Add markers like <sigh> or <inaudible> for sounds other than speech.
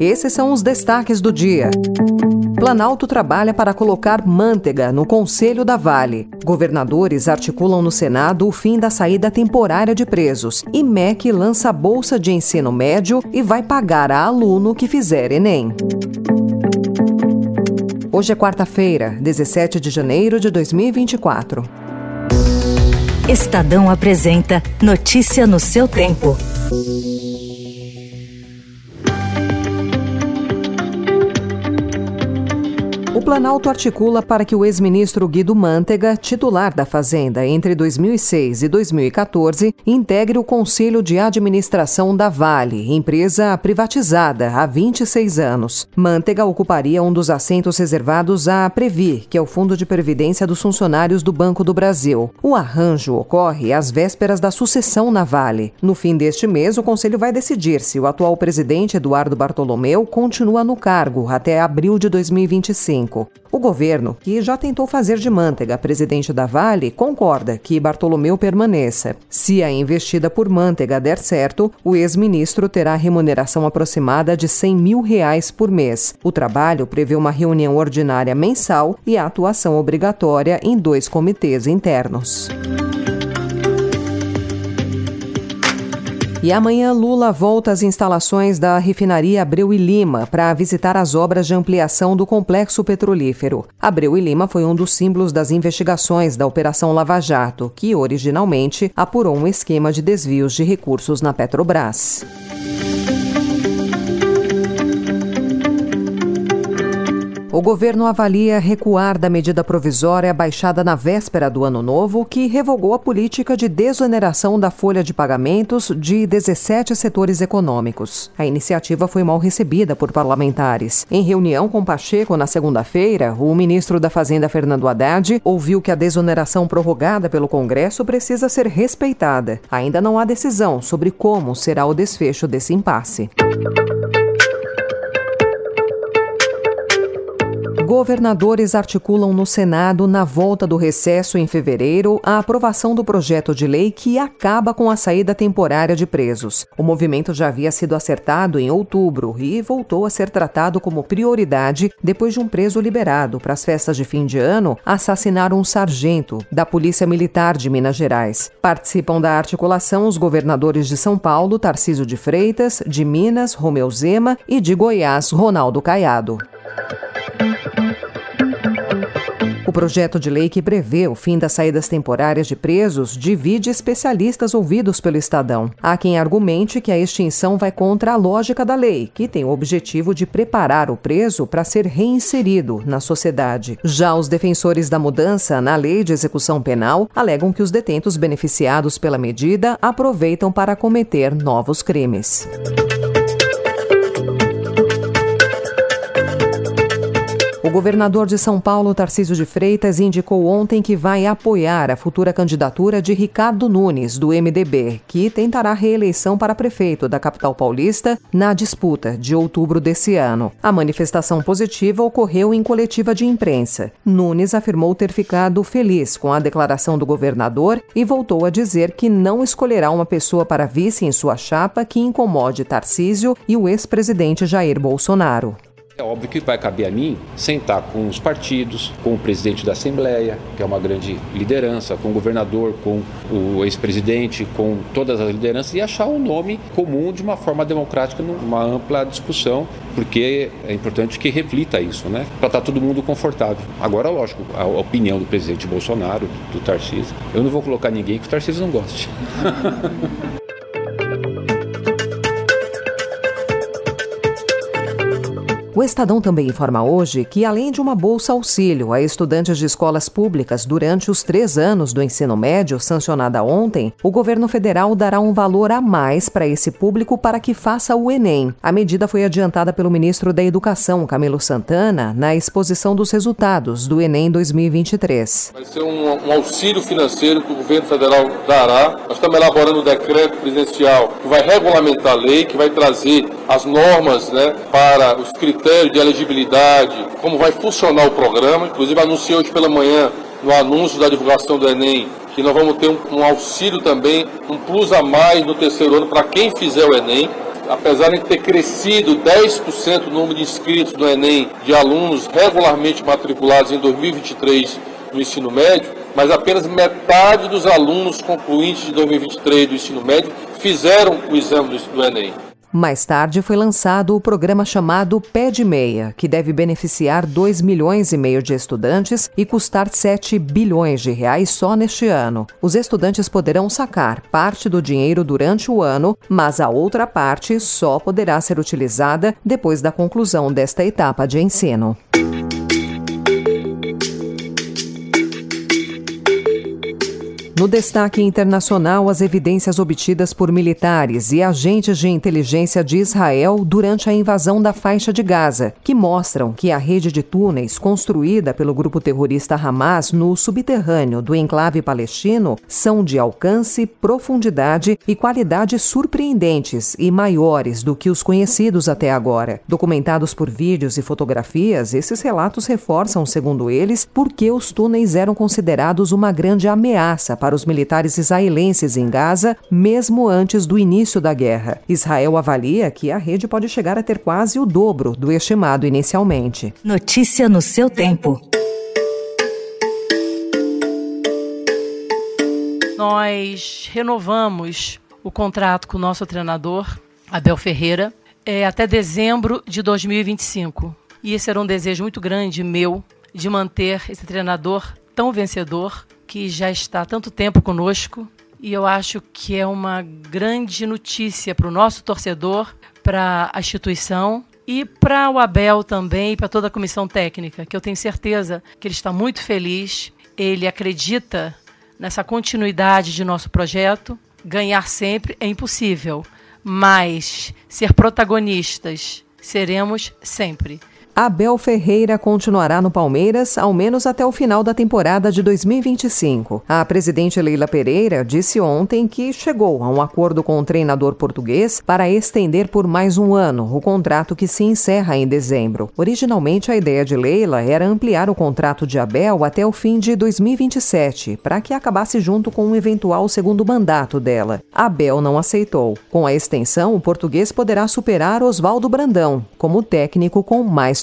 Esses são os destaques do dia. Planalto trabalha para colocar manteiga no Conselho da Vale. Governadores articulam no Senado o fim da saída temporária de presos. E MEC lança bolsa de ensino médio e vai pagar a aluno que fizer Enem. Hoje é quarta-feira, 17 de janeiro de 2024. Estadão apresenta Notícia no seu tempo. Planalto articula para que o ex-ministro Guido Mantega, titular da Fazenda entre 2006 e 2014, integre o Conselho de Administração da Vale, empresa privatizada há 26 anos. Mantega ocuparia um dos assentos reservados à Previ, que é o Fundo de Previdência dos Funcionários do Banco do Brasil. O arranjo ocorre às vésperas da sucessão na Vale. No fim deste mês, o Conselho vai decidir se o atual presidente Eduardo Bartolomeu continua no cargo até abril de 2025. O governo, que já tentou fazer de Mantega presidente da Vale, concorda que Bartolomeu permaneça. Se a investida por Mantega der certo, o ex-ministro terá remuneração aproximada de 100 mil reais por mês. O trabalho prevê uma reunião ordinária mensal e a atuação obrigatória em dois comitês internos. E amanhã Lula volta às instalações da refinaria Abreu e Lima para visitar as obras de ampliação do complexo petrolífero. Abreu e Lima foi um dos símbolos das investigações da Operação Lava Jato, que originalmente apurou um esquema de desvios de recursos na Petrobras. O governo avalia recuar da medida provisória baixada na véspera do ano novo, que revogou a política de desoneração da folha de pagamentos de 17 setores econômicos. A iniciativa foi mal recebida por parlamentares. Em reunião com Pacheco na segunda-feira, o ministro da Fazenda, Fernando Haddad, ouviu que a desoneração prorrogada pelo Congresso precisa ser respeitada. Ainda não há decisão sobre como será o desfecho desse impasse. Governadores articulam no Senado, na volta do recesso em fevereiro, a aprovação do projeto de lei que acaba com a saída temporária de presos. O movimento já havia sido acertado em outubro e voltou a ser tratado como prioridade depois de um preso liberado para as festas de fim de ano assassinar um sargento da Polícia Militar de Minas Gerais. Participam da articulação os governadores de São Paulo, Tarcísio de Freitas, de Minas, Romeu Zema e de Goiás, Ronaldo Caiado. O projeto de lei que prevê o fim das saídas temporárias de presos divide especialistas ouvidos pelo Estadão. Há quem argumente que a extinção vai contra a lógica da lei, que tem o objetivo de preparar o preso para ser reinserido na sociedade. Já os defensores da mudança na lei de execução penal alegam que os detentos beneficiados pela medida aproveitam para cometer novos crimes. O governador de São Paulo, Tarcísio de Freitas, indicou ontem que vai apoiar a futura candidatura de Ricardo Nunes, do MDB, que tentará reeleição para prefeito da capital paulista na disputa de outubro desse ano. A manifestação positiva ocorreu em coletiva de imprensa. Nunes afirmou ter ficado feliz com a declaração do governador e voltou a dizer que não escolherá uma pessoa para vice em sua chapa que incomode Tarcísio e o ex-presidente Jair Bolsonaro. É óbvio que vai caber a mim sentar com os partidos, com o presidente da Assembleia, que é uma grande liderança, com o governador, com o ex-presidente, com todas as lideranças e achar um nome comum de uma forma democrática, numa ampla discussão, porque é importante que reflita isso, né? Para estar tá todo mundo confortável. Agora, lógico, a opinião do presidente Bolsonaro, do Tarcísio, eu não vou colocar ninguém que o Tarcísio não goste. <laughs> O Estadão também informa hoje que, além de uma bolsa auxílio a estudantes de escolas públicas durante os três anos do ensino médio, sancionada ontem, o governo federal dará um valor a mais para esse público para que faça o Enem. A medida foi adiantada pelo ministro da Educação, Camilo Santana, na exposição dos resultados do Enem 2023. Vai ser um, um auxílio financeiro que o governo federal dará. Nós estamos elaborando um decreto presidencial que vai regulamentar a lei, que vai trazer as normas né, para os critérios critério de elegibilidade, como vai funcionar o programa. Inclusive, anunciei hoje pela manhã, no anúncio da divulgação do Enem, que nós vamos ter um, um auxílio também, um plus a mais no terceiro ano para quem fizer o Enem. Apesar de ter crescido 10% o número de inscritos no Enem de alunos regularmente matriculados em 2023 no ensino médio, mas apenas metade dos alunos concluintes de 2023 do ensino médio fizeram o exame do Enem. Mais tarde foi lançado o programa chamado Pé de Meia, que deve beneficiar 2 milhões e meio de estudantes e custar 7 bilhões de reais só neste ano. Os estudantes poderão sacar parte do dinheiro durante o ano, mas a outra parte só poderá ser utilizada depois da conclusão desta etapa de ensino. No destaque internacional, as evidências obtidas por militares e agentes de inteligência de Israel durante a invasão da faixa de Gaza, que mostram que a rede de túneis construída pelo grupo terrorista Hamas no subterrâneo do enclave palestino são de alcance, profundidade e qualidade surpreendentes e maiores do que os conhecidos até agora. Documentados por vídeos e fotografias, esses relatos reforçam, segundo eles, por que os túneis eram considerados uma grande ameaça para para os militares israelenses em Gaza, mesmo antes do início da guerra. Israel avalia que a rede pode chegar a ter quase o dobro do estimado inicialmente. Notícia no seu tempo. Nós renovamos o contrato com o nosso treinador, Abel Ferreira, é, até dezembro de 2025. E esse era um desejo muito grande meu de manter esse treinador tão vencedor que já está há tanto tempo conosco e eu acho que é uma grande notícia para o nosso torcedor, para a instituição e para o Abel também, para toda a comissão técnica, que eu tenho certeza que ele está muito feliz, ele acredita nessa continuidade de nosso projeto. Ganhar sempre é impossível, mas ser protagonistas seremos sempre. Abel Ferreira continuará no Palmeiras ao menos até o final da temporada de 2025. A presidente Leila Pereira disse ontem que chegou a um acordo com o treinador português para estender por mais um ano o contrato que se encerra em dezembro. Originalmente, a ideia de Leila era ampliar o contrato de Abel até o fim de 2027, para que acabasse junto com um eventual segundo mandato dela. Abel não aceitou. Com a extensão, o português poderá superar Oswaldo Brandão como técnico com mais